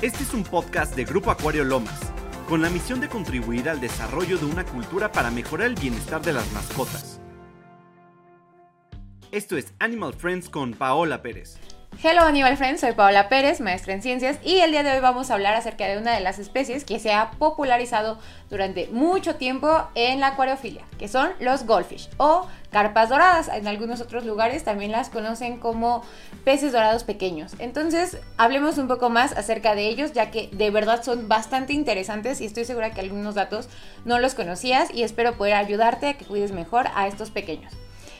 Este es un podcast de Grupo Acuario Lomas, con la misión de contribuir al desarrollo de una cultura para mejorar el bienestar de las mascotas. Esto es Animal Friends con Paola Pérez. Hello Animal Friends, soy Paola Pérez, maestra en ciencias, y el día de hoy vamos a hablar acerca de una de las especies que se ha popularizado durante mucho tiempo en la acuariofilia, que son los goldfish o carpas doradas. En algunos otros lugares también las conocen como peces dorados pequeños. Entonces, hablemos un poco más acerca de ellos, ya que de verdad son bastante interesantes y estoy segura que algunos datos no los conocías y espero poder ayudarte a que cuides mejor a estos pequeños.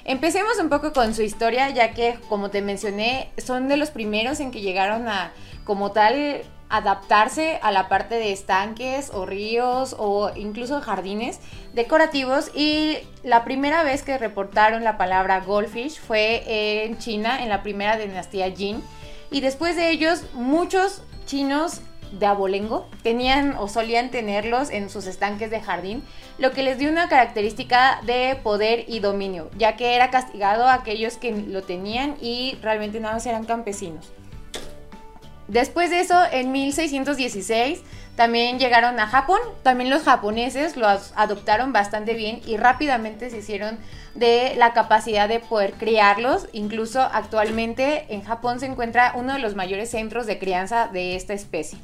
Empecemos un poco con su historia, ya que, como te mencioné, son de los primeros en que llegaron a, como tal, adaptarse a la parte de estanques o ríos o incluso jardines decorativos. Y la primera vez que reportaron la palabra goldfish fue en China en la primera dinastía Jin. Y después de ellos muchos chinos de abolengo tenían o solían tenerlos en sus estanques de jardín, lo que les dio una característica de poder y dominio, ya que era castigado a aquellos que lo tenían y realmente nada más eran campesinos. Después de eso, en 1616 también llegaron a Japón. También los japoneses los adoptaron bastante bien y rápidamente se hicieron de la capacidad de poder criarlos. Incluso actualmente en Japón se encuentra uno de los mayores centros de crianza de esta especie.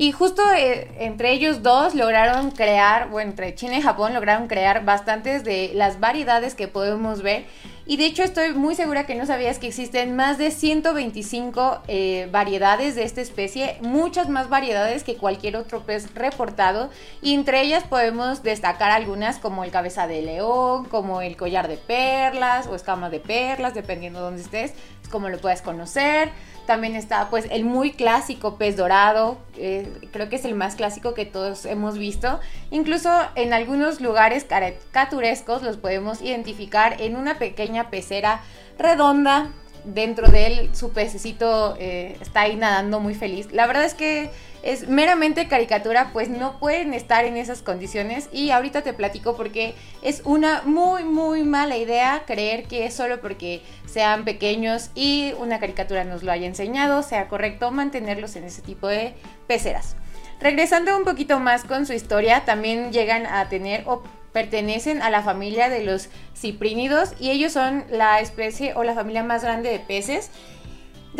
Y justo eh, entre ellos dos lograron crear, bueno, entre China y Japón lograron crear bastantes de las variedades que podemos ver. Y de hecho estoy muy segura que no sabías que existen más de 125 eh, variedades de esta especie, muchas más variedades que cualquier otro pez reportado. Y entre ellas podemos destacar algunas como el cabeza de león, como el collar de perlas o escama de perlas, dependiendo de dónde estés, es como lo puedes conocer. También está pues el muy clásico pez dorado, creo que es el más clásico que todos hemos visto. Incluso en algunos lugares caricaturescos los podemos identificar en una pequeña pecera redonda. Dentro de él su pececito eh, está ahí nadando muy feliz. La verdad es que es meramente caricatura, pues no pueden estar en esas condiciones y ahorita te platico porque es una muy muy mala idea creer que es solo porque sean pequeños y una caricatura nos lo haya enseñado, sea correcto mantenerlos en ese tipo de peceras. Regresando un poquito más con su historia, también llegan a tener o pertenecen a la familia de los ciprínidos y ellos son la especie o la familia más grande de peces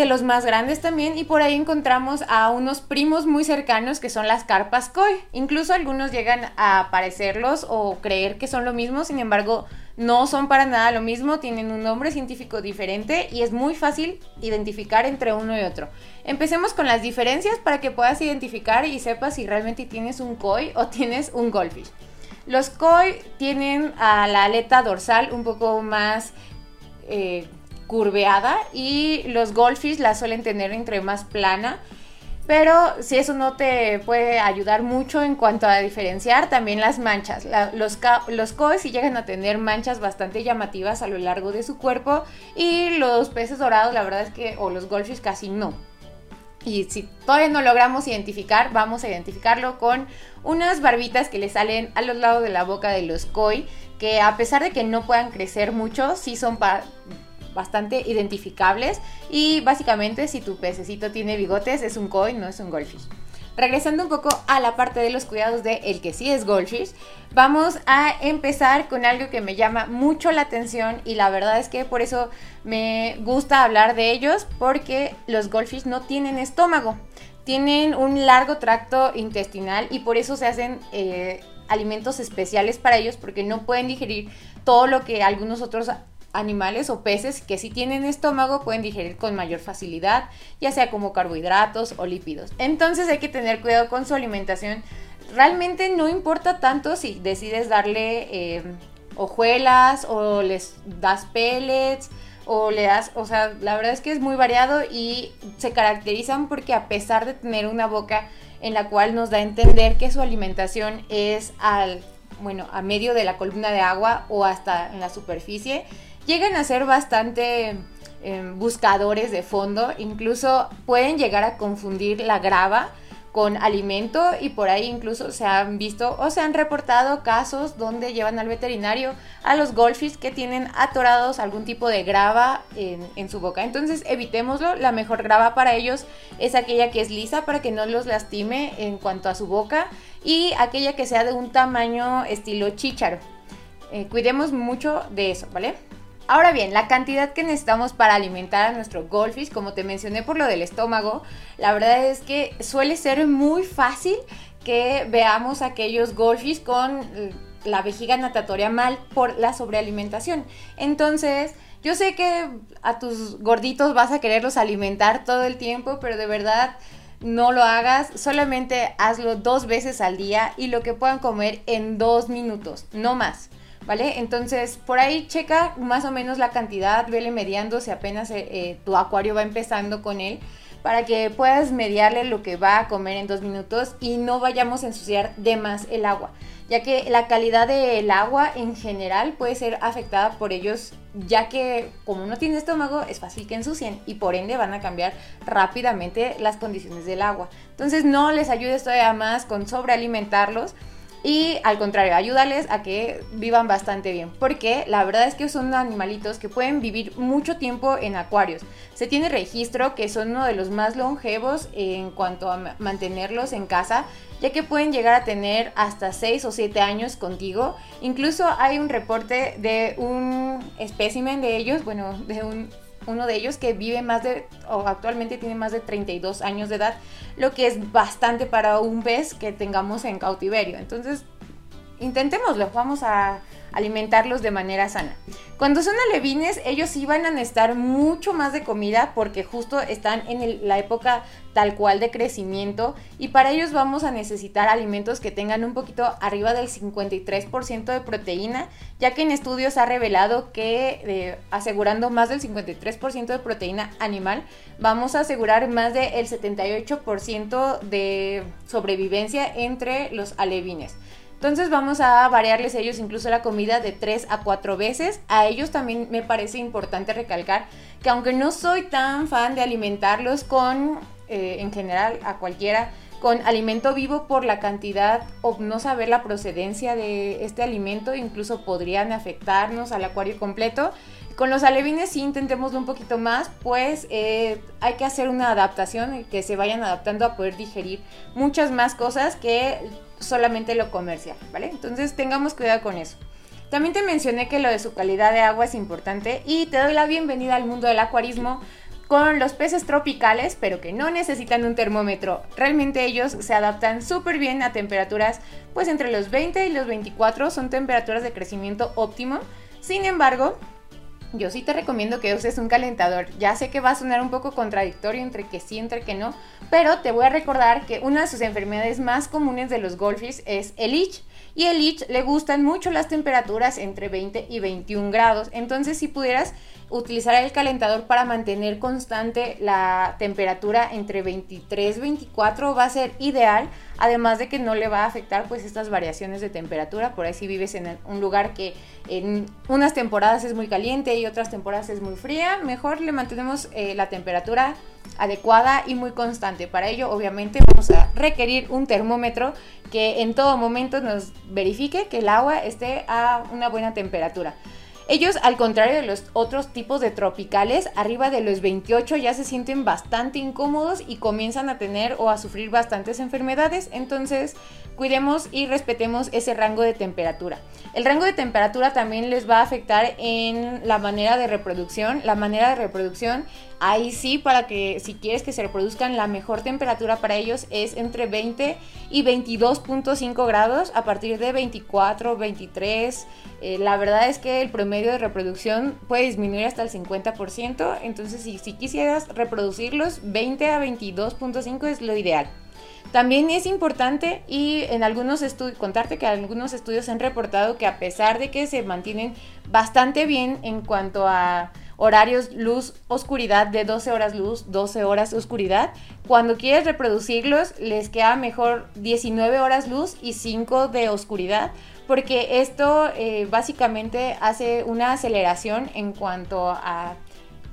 de los más grandes también y por ahí encontramos a unos primos muy cercanos que son las carpas koi. Incluso algunos llegan a parecerlos o creer que son lo mismo, sin embargo no son para nada lo mismo, tienen un nombre científico diferente y es muy fácil identificar entre uno y otro. Empecemos con las diferencias para que puedas identificar y sepas si realmente tienes un koi o tienes un goldfish. Los koi tienen a la aleta dorsal un poco más... Eh, curveada y los goldfish la suelen tener entre más plana. Pero si eso no te puede ayudar mucho en cuanto a diferenciar, también las manchas. los, los sí llegan a tener manchas bastante llamativas a lo largo de su cuerpo y los peces dorados, la verdad es que, o los goldfish casi no. Y si todavía no logramos identificar, vamos a identificarlo con unas barbitas que le salen a los lados de la boca de los koi, que a pesar de que no puedan crecer mucho, sí son bastante identificables y básicamente si tu pececito tiene bigotes es un koi, no es un goldfish. Regresando un poco a la parte de los cuidados de el que sí es goldfish, vamos a empezar con algo que me llama mucho la atención y la verdad es que por eso me gusta hablar de ellos porque los goldfish no tienen estómago, tienen un largo tracto intestinal y por eso se hacen eh, alimentos especiales para ellos porque no pueden digerir todo lo que algunos otros animales o peces que si tienen estómago pueden digerir con mayor facilidad, ya sea como carbohidratos o lípidos. Entonces hay que tener cuidado con su alimentación. Realmente no importa tanto si decides darle eh, hojuelas o les das pellets o le das, o sea, la verdad es que es muy variado y se caracterizan porque a pesar de tener una boca en la cual nos da a entender que su alimentación es al, bueno, a medio de la columna de agua o hasta en la superficie, llegan a ser bastante em, buscadores de fondo, incluso pueden llegar a confundir la grava con alimento y por ahí incluso se han visto o se han reportado casos donde llevan al veterinario a los goldfish que tienen atorados algún tipo de grava en, en, su boca. Entonces evitémoslo, la mejor grava para ellos es aquella que es lisa para que no los lastime en cuanto a su boca y aquella que sea de un tamaño estilo chícharo. Eh, cuidemos mucho de eso, ¿vale? Ahora bien, la cantidad que necesitamos para alimentar a nuestro goldfish, como te mencioné por lo del estómago, la verdad es que suele ser muy fácil que veamos aquellos goldfish con la vejiga natatoria mal por la sobrealimentación. Entonces, yo sé que a tus gorditos vas a quererlos alimentar todo el tiempo, pero de verdad no lo hagas, solamente hazlo dos veces al día y lo que puedan comer en dos minutos, no más. ¿Vale? Entonces, por ahí checa más o menos la cantidad, vele mediando si apenas eh, eh, tu acuario va empezando con él, para que puedas mediarle lo que va a comer en dos minutos y no vayamos a ensuciar de más el agua, ya que la calidad del agua en general puede ser afectada por ellos, ya que como no tiene estómago es fácil que ensucien y por ende van a cambiar rápidamente las condiciones del agua. Entonces no les ayudes todavía más con sobrealimentarlos y al contrario, ayúdales a que vivan bastante bien, porque la verdad es que son animalitos que pueden vivir mucho tiempo en acuarios. Se tiene registro que son uno de los más longevos en cuanto a mantenerlos en casa, ya que pueden llegar a tener hasta 6 o 7 años contigo. Incluso hay un reporte de un espécimen de ellos, bueno, de un uno de ellos que vive más de, o actualmente tiene más de 32 años de edad, lo que es bastante para un pez que tengamos en cautiverio. Entonces, intentémoslo, vamos a alimentarlos de manera sana. Cuando son alevines, ellos van a necesitar mucho más de comida porque justo están en la época tal cual de crecimiento y para ellos vamos a necesitar alimentos que tengan un poquito arriba del 53% de proteína, ya que en estudios ha revelado que eh, asegurando más del 53% de proteína animal, vamos a asegurar más del 78% de sobrevivencia entre los alevines. Entonces vamos a variarles ellos incluso la comida de 3 a 4 veces. A ellos también me parece importante recalcar que aunque no soy tan fan de alimentarlos con, eh, en general, a cualquiera, con alimento vivo por la cantidad o no saber la procedencia de este alimento, incluso podrían afectarnos al acuario completo. Con los alevines sí intentémoslo un poquito más, pues eh, hay que hacer una adaptación y que se vayan adaptando a poder digerir muchas más cosas que solamente lo comercial, ¿vale? Entonces tengamos cuidado con eso. También te mencioné que lo de su calidad de agua es importante y te doy la bienvenida al mundo del acuarismo con los peces tropicales, pero que no necesitan un termómetro. Realmente ellos se adaptan súper bien a temperaturas, pues entre los 20 y los 24 son temperaturas de crecimiento óptimo. Sin embargo, yo sí te recomiendo que uses un calentador. Ya sé que va a sonar un poco contradictorio entre que sí, entre que no, pero te voy a recordar que una de sus enfermedades más comunes de los goldfish es el itch. Y el itch le gustan mucho las temperaturas entre 20 y 21 grados. Entonces, si pudieras utilizar el calentador para mantener constante la temperatura entre 23 y 24 va a ser ideal, además de que no le va a afectar pues estas variaciones de temperatura, por ahí si vives en un lugar que en unas temporadas es muy caliente y otras temporadas es muy fría, mejor le mantenemos eh, la temperatura adecuada y muy constante. Para ello obviamente vamos a requerir un termómetro que en todo momento nos verifique que el agua esté a una buena temperatura. Ellos, al contrario de los otros tipos de tropicales, arriba de los 28 ya se sienten bastante incómodos y comienzan a tener o a sufrir bastantes enfermedades. Entonces, cuidemos y respetemos ese rango de temperatura. El rango de temperatura también les va a afectar en la manera de reproducción. La manera de reproducción, ahí sí, para que si quieres que se reproduzcan, la mejor temperatura para ellos es entre 20 y 22.5 grados. A partir de 24, 23, eh, la verdad es que el promedio de reproducción puede disminuir hasta el 50%. Entonces, si, si quisieras reproducirlos, 20 a 22.5 es lo ideal. También es importante y en algunos estudios, contarte que algunos estudios han reportado que a pesar de que se mantienen bastante bien en cuanto a horarios luz oscuridad de 12 horas luz, 12 horas oscuridad, cuando quieres reproducirlos les queda mejor 19 horas luz y 5 de oscuridad porque esto eh, básicamente hace una aceleración en cuanto a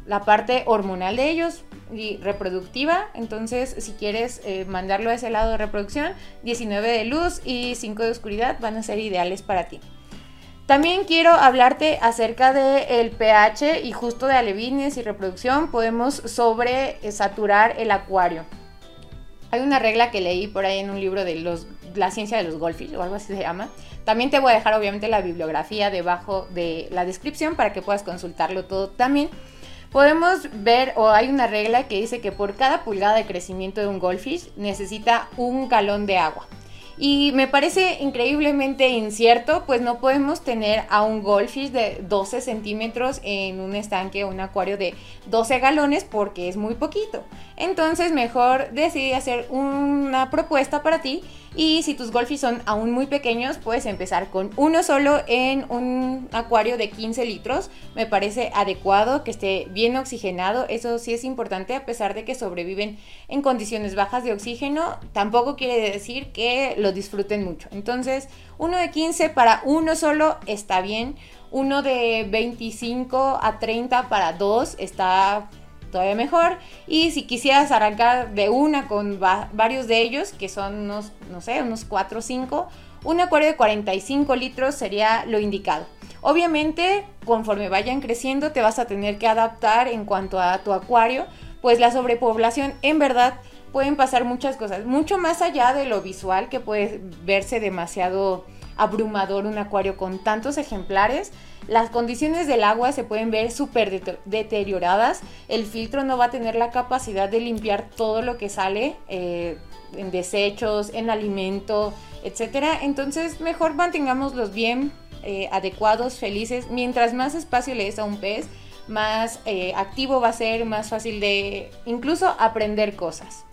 la parte hormonal de ellos y reproductiva. Entonces, si quieres eh, mandarlo a ese lado de reproducción, 19 de luz y 5 de oscuridad van a ser ideales para ti. También quiero hablarte acerca del pH y justo de alevines y reproducción. Podemos sobre saturar el acuario. Hay una regla que leí por ahí en un libro de los, la ciencia de los goldfish o algo así se llama. También te voy a dejar obviamente la bibliografía debajo de la descripción para que puedas consultarlo todo también. Podemos ver, o hay una regla que dice que por cada pulgada de crecimiento de un goldfish necesita un galón de agua. Y me parece increíblemente incierto, pues no podemos tener a un goldfish de 12 centímetros en un estanque o un acuario de 12 galones porque es muy poquito. Entonces mejor decidí hacer una propuesta para ti y si tus goldfish son aún muy pequeños, puedes empezar con uno solo en un acuario de 15 litros. Me parece adecuado que esté bien oxigenado. Eso sí es importante a pesar de que sobreviven en condiciones bajas de oxígeno. Tampoco quiere decir que disfruten mucho. Entonces, uno de 15 para uno solo está bien. Uno de 25 a 30 para dos está todavía mejor. Y si quisieras arrancar de una con varios de ellos, que son unos, no sé, unos 4 o 5, un acuario de 45 litros sería lo indicado. Obviamente, conforme vayan creciendo, te vas a tener que adaptar en cuanto a tu acuario, pues la sobrepoblación en verdad pueden pasar muchas cosas, mucho más allá de lo visual que puede verse demasiado abrumador un acuario con tantos ejemplares. Las condiciones del agua se pueden ver súper deterioradas. El filtro no va a tener la capacidad de limpiar todo lo que sale eh, en desechos, en alimento, etc. Entonces mejor mantengámoslos bien eh, adecuados, felices. Mientras más espacio le des a un pez, más eh, activo va a ser, más fácil de incluso aprender cosas.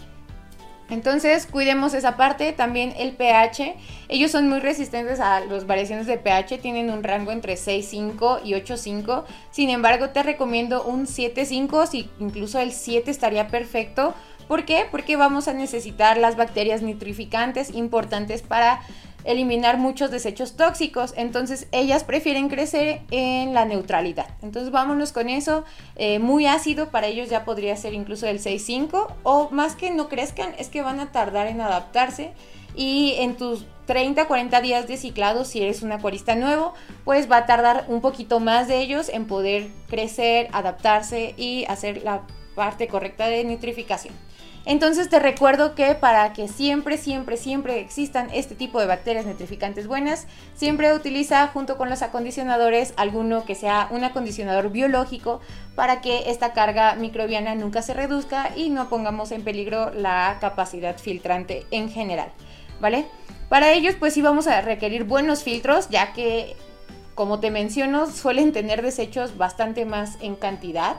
Entonces, cuidemos esa parte. También el pH. Ellos son muy resistentes a las variaciones de pH. Tienen un rango entre 6.5 y 8.5. Sin embargo, te recomiendo un 7.5. Si incluso el 7 estaría perfecto. ¿Por qué? Porque vamos a necesitar las bacterias nitrificantes importantes para eliminar muchos desechos tóxicos. Entonces ellas prefieren crecer en la neutralidad. Entonces vámonos con eso. Eh, muy ácido para ellos ya podría ser incluso el 6.5 o más que no crezcan es que van a tardar en adaptarse y en tus 30, 40 días de ciclado, si eres un acuarista nuevo, pues va a tardar un poquito más de ellos en poder crecer, adaptarse y hacer la parte correcta de nitrificación. Entonces te recuerdo que para que siempre, siempre, siempre existan este tipo de bacterias nitrificantes buenas, siempre utiliza junto con los acondicionadores alguno que sea un acondicionador biológico para que esta carga microbiana nunca se reduzca y no pongamos en peligro la capacidad filtrante en general, ¿vale? Para ellos pues sí vamos a requerir buenos filtros ya que como te menciono suelen tener desechos bastante más en cantidad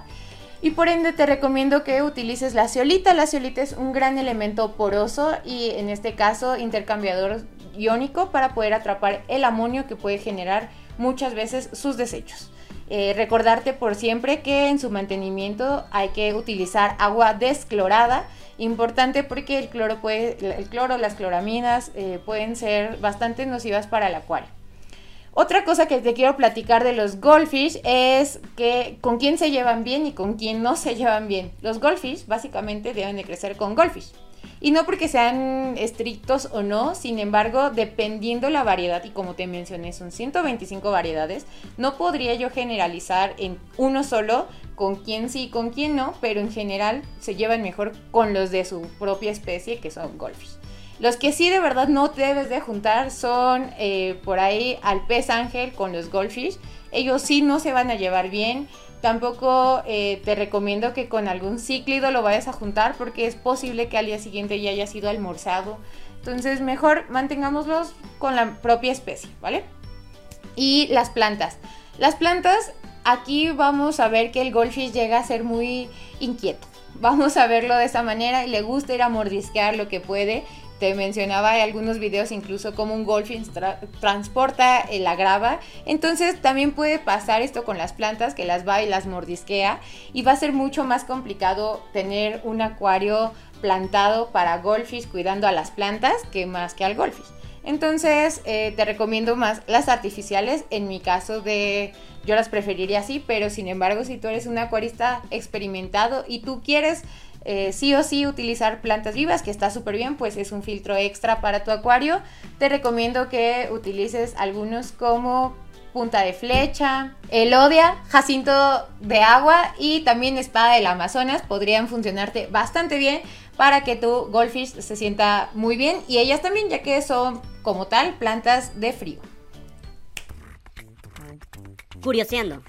y por ende te recomiendo que utilices la ceolita. La ceolita es un gran elemento poroso y en este caso intercambiador iónico para poder atrapar el amonio que puede generar muchas veces sus desechos. Eh, recordarte por siempre que en su mantenimiento hay que utilizar agua desclorada. Importante porque el cloro, puede, el cloro las cloraminas eh, pueden ser bastante nocivas para el acuario. Otra cosa que te quiero platicar de los goldfish es que con quién se llevan bien y con quién no se llevan bien. Los goldfish básicamente deben de crecer con goldfish. Y no porque sean estrictos o no, sin embargo, dependiendo la variedad, y como te mencioné, son 125 variedades, no podría yo generalizar en uno solo con quién sí y con quién no, pero en general se llevan mejor con los de su propia especie, que son goldfish. Los que sí de verdad no debes de juntar son eh, por ahí al pez ángel con los goldfish. Ellos sí no se van a llevar bien. Tampoco eh, te recomiendo que con algún cíclido lo vayas a juntar porque es posible que al día siguiente ya haya sido almorzado. Entonces mejor mantengámoslos con la propia especie, ¿vale? Y las plantas. Las plantas, aquí vamos a ver que el goldfish llega a ser muy inquieto. Vamos a verlo de esa manera y le gusta ir a mordisquear lo que puede te mencionaba hay algunos videos incluso como un golfing transporta la grava. Entonces también puede pasar esto con las plantas que las va y las mordisquea y va a ser mucho más complicado tener un acuario plantado para goldfish cuidando a las plantas que más que al goldfish. Entonces eh, te recomiendo más las artificiales. En mi caso de yo las preferiría así, pero sin embargo si tú eres un acuarista experimentado y tú quieres eh, sí o sí utilizar plantas vivas, que está súper bien, pues es un filtro extra para tu acuario. Te recomiendo que utilices algunos como punta de flecha, elodia, jacinto de agua y también espada del Amazonas podrían funcionarte bastante bien para que tu goldfish se sienta muy bien y ellas también ya que son como tal plantas de frío. Curioseando.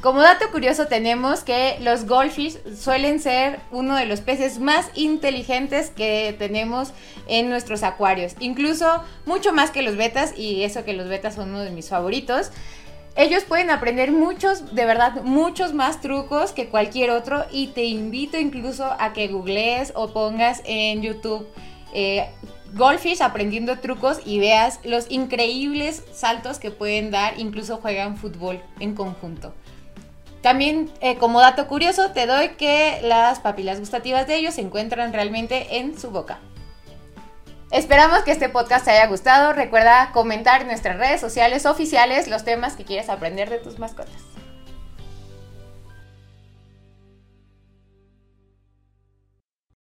Como dato curioso tenemos que los goldfish suelen ser uno de los peces más inteligentes que tenemos en nuestros acuarios, incluso mucho más que los betas y eso que los betas son uno de mis favoritos. Ellos pueden aprender muchos, de verdad, muchos más trucos que cualquier otro y te invito incluso a que googlees o pongas en YouTube eh, Goldfish aprendiendo trucos y veas los increíbles saltos que pueden dar, incluso juegan fútbol en conjunto. También eh, como dato curioso te doy que las papilas gustativas de ellos se encuentran realmente en su boca. Esperamos que este podcast te haya gustado. Recuerda comentar en nuestras redes sociales oficiales los temas que quieres aprender de tus mascotas.